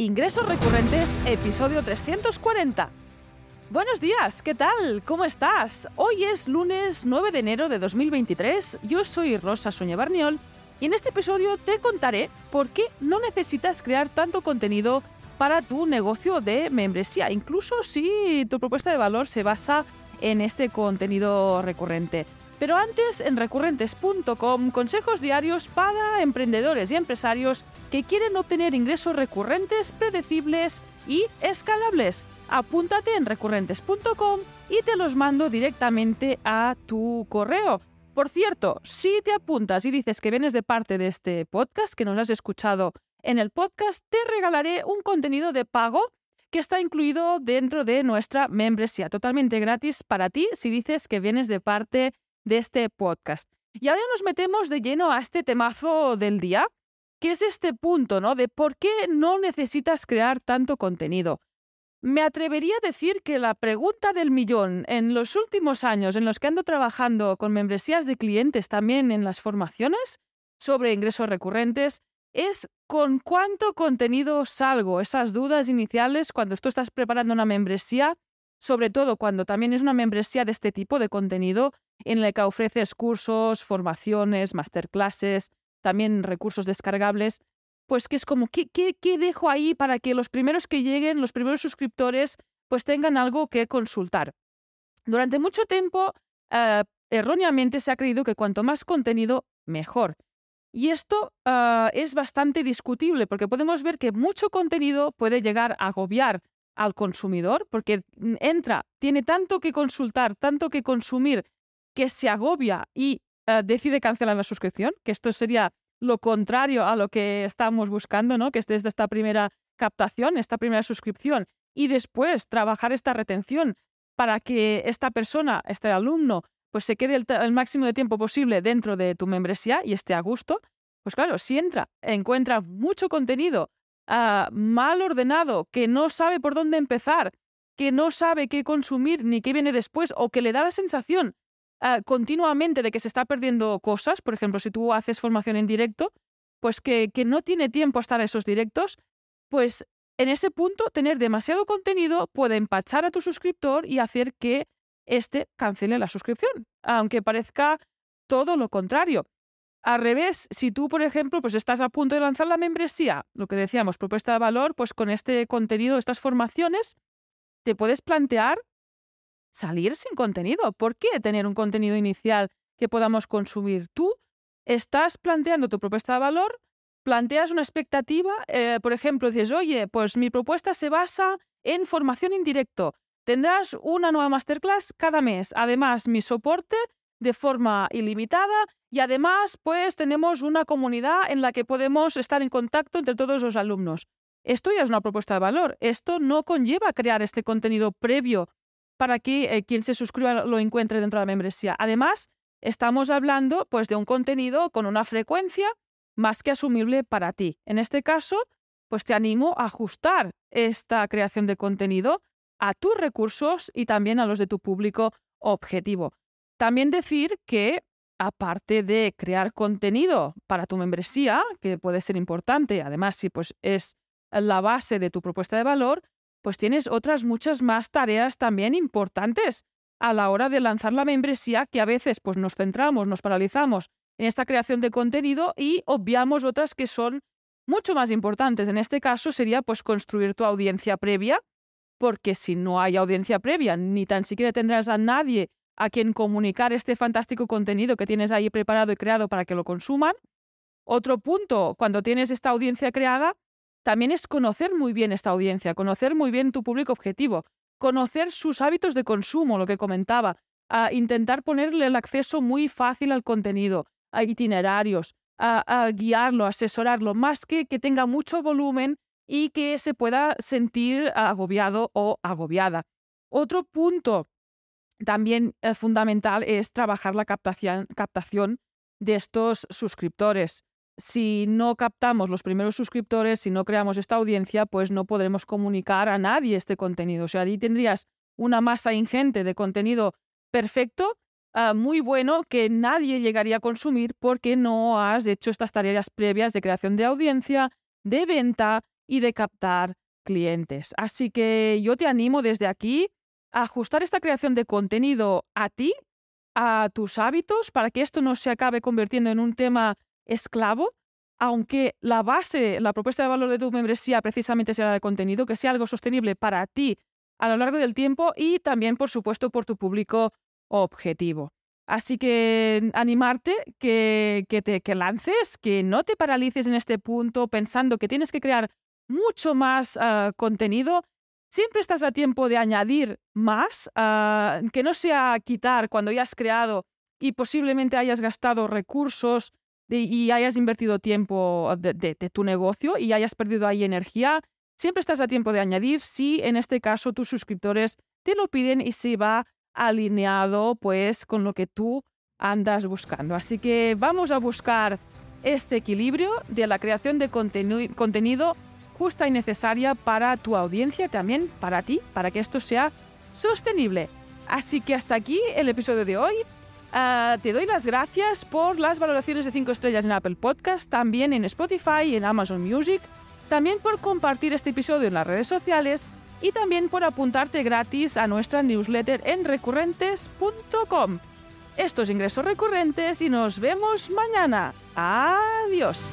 Ingresos Recurrentes, episodio 340. Buenos días, ¿qué tal? ¿Cómo estás? Hoy es lunes 9 de enero de 2023, yo soy Rosa Soña Barniol y en este episodio te contaré por qué no necesitas crear tanto contenido para tu negocio de membresía, incluso si tu propuesta de valor se basa en este contenido recurrente. Pero antes, en recurrentes.com, consejos diarios para emprendedores y empresarios que quieren obtener ingresos recurrentes, predecibles y escalables. Apúntate en recurrentes.com y te los mando directamente a tu correo. Por cierto, si te apuntas y dices que vienes de parte de este podcast, que nos has escuchado en el podcast, te regalaré un contenido de pago que está incluido dentro de nuestra membresía, totalmente gratis para ti si dices que vienes de parte de este podcast. Y ahora nos metemos de lleno a este temazo del día, que es este punto, ¿no? De por qué no necesitas crear tanto contenido. Me atrevería a decir que la pregunta del millón en los últimos años en los que ando trabajando con membresías de clientes también en las formaciones sobre ingresos recurrentes es con cuánto contenido salgo, esas dudas iniciales cuando tú estás preparando una membresía, sobre todo cuando también es una membresía de este tipo de contenido en la que ofreces cursos, formaciones, masterclasses, también recursos descargables, pues que es como, ¿qué, qué, dejo ahí para que los primeros que lleguen, los primeros suscriptores, pues tengan algo que consultar? Durante mucho tiempo, eh, erróneamente se ha creído que cuanto más contenido, mejor. Y esto ah, es bastante discutible porque podemos ver que mucho contenido puede llegar a agobiar al consumidor porque entra, tiene tanto que consultar, tanto que consumir, que se agobia y ah, decide cancelar la suscripción, que esto sería lo contrario a lo que estamos buscando, ¿no? que es desde esta primera captación, esta primera suscripción, y después trabajar esta retención para que esta persona, este alumno, pues se quede el, máximo de tiempo posible dentro de tu membresía y esté a gusto, pues claro, si entra, encuentra mucho contenido ah, mal ordenado, que no sabe por dónde empezar, que no sabe qué consumir ni qué viene después, o que le da la sensación ah, continuamente de que se está perdiendo cosas, por ejemplo, si tú haces formación en directo, pues que, que no tiene tiempo a estar a esos directos, pues en ese punto tener demasiado contenido puede empachar a tu suscriptor y hacer que este cancele la suscripción, aunque parezca todo lo contrario. Al revés, si tú, por ejemplo, pues estás a punto de lanzar la membresía, lo que decíamos, propuesta de valor, pues con este contenido, estas formaciones, te puedes plantear salir sin contenido. ¿Por qué tener un contenido inicial que podamos consumir? Tú estás planteando tu propuesta de valor, planteas una expectativa, eh, por ejemplo, dices, oye, pues mi propuesta se basa en formación en directo. Tendrás una nueva masterclass cada mes. Además, mi soporte de forma ilimitada y además, pues tenemos una comunidad en la que podemos estar en contacto entre todos los alumnos. Esto ya es una propuesta de valor. Esto no conlleva crear este contenido previo para que eh, quien se suscriba lo encuentre dentro de la membresía. Además, estamos hablando pues de un contenido con una frecuencia más que asumible para ti. En este caso, pues te animo a ajustar esta creación de contenido a tus recursos y también a los de tu público objetivo. También decir que, aparte de crear contenido para tu membresía, que puede ser importante, además si pues, es la base de tu propuesta de valor, pues tienes otras muchas más tareas también importantes a la hora de lanzar la membresía que a veces pues nos centramos, nos paralizamos en esta creación de contenido y obviamos otras que son mucho más importantes. En este caso sería pues construir tu audiencia previa porque si no hay audiencia previa, ni tan siquiera tendrás a nadie a quien comunicar este fantástico contenido que tienes ahí preparado y creado para que lo consuman. Otro punto, cuando tienes esta audiencia creada, también es conocer muy bien esta audiencia, conocer muy bien tu público objetivo, conocer sus hábitos de consumo, lo que comentaba, a intentar ponerle el acceso muy fácil al contenido, a itinerarios, a, a guiarlo, asesorarlo, más que que tenga mucho volumen y que se pueda sentir agobiado o agobiada. Otro punto también eh, fundamental es trabajar la captación, captación de estos suscriptores. Si no captamos los primeros suscriptores, si no creamos esta audiencia, pues no podremos comunicar a nadie este contenido. O sea, ahí tendrías una masa ingente de contenido perfecto, ah, muy bueno, que nadie llegaría a consumir porque no has hecho estas tareas previas de creación de audiencia, de venta, y de captar clientes. Así que yo te animo desde aquí ajustar esta creación de contenido a ti, a tus hábitos, para que esto no se acabe convirtiendo en un tema esclavo, aunque la base, la propuesta de valor de tu membresía precisamente sea de contenido, que sea algo sostenible para ti a lo largo del tiempo y también, por supuesto, por tu público objetivo. Así que animarte que, que te que lances, que no te paralices en este punto pensando que tienes que crear mucho más ah, contenido. Siempre estás a tiempo de añadir más, ah, que no sea quitar cuando ya has creado y posiblemente hayas gastado recursos y hayas invertido tiempo de, tu negocio y hayas perdido ahí energía. Siempre estás a tiempo de añadir si en este caso tus suscriptores te lo piden y si va alineado pues con lo que tú andas buscando. Así que vamos a buscar este equilibrio de la creación de contenido justa y necesaria para tu audiencia, también para ti, para que esto sea sostenible. Así que hasta aquí el episodio de hoy. Ah, te doy las gracias por las valoraciones de 5 estrellas en Apple Podcast, también en Spotify y en Amazon Music, también por compartir este episodio en las redes sociales y también por apuntarte gratis a nuestra newsletter en recurrentes.com. Estos ingresos recurrentes y nos vemos mañana. Adiós.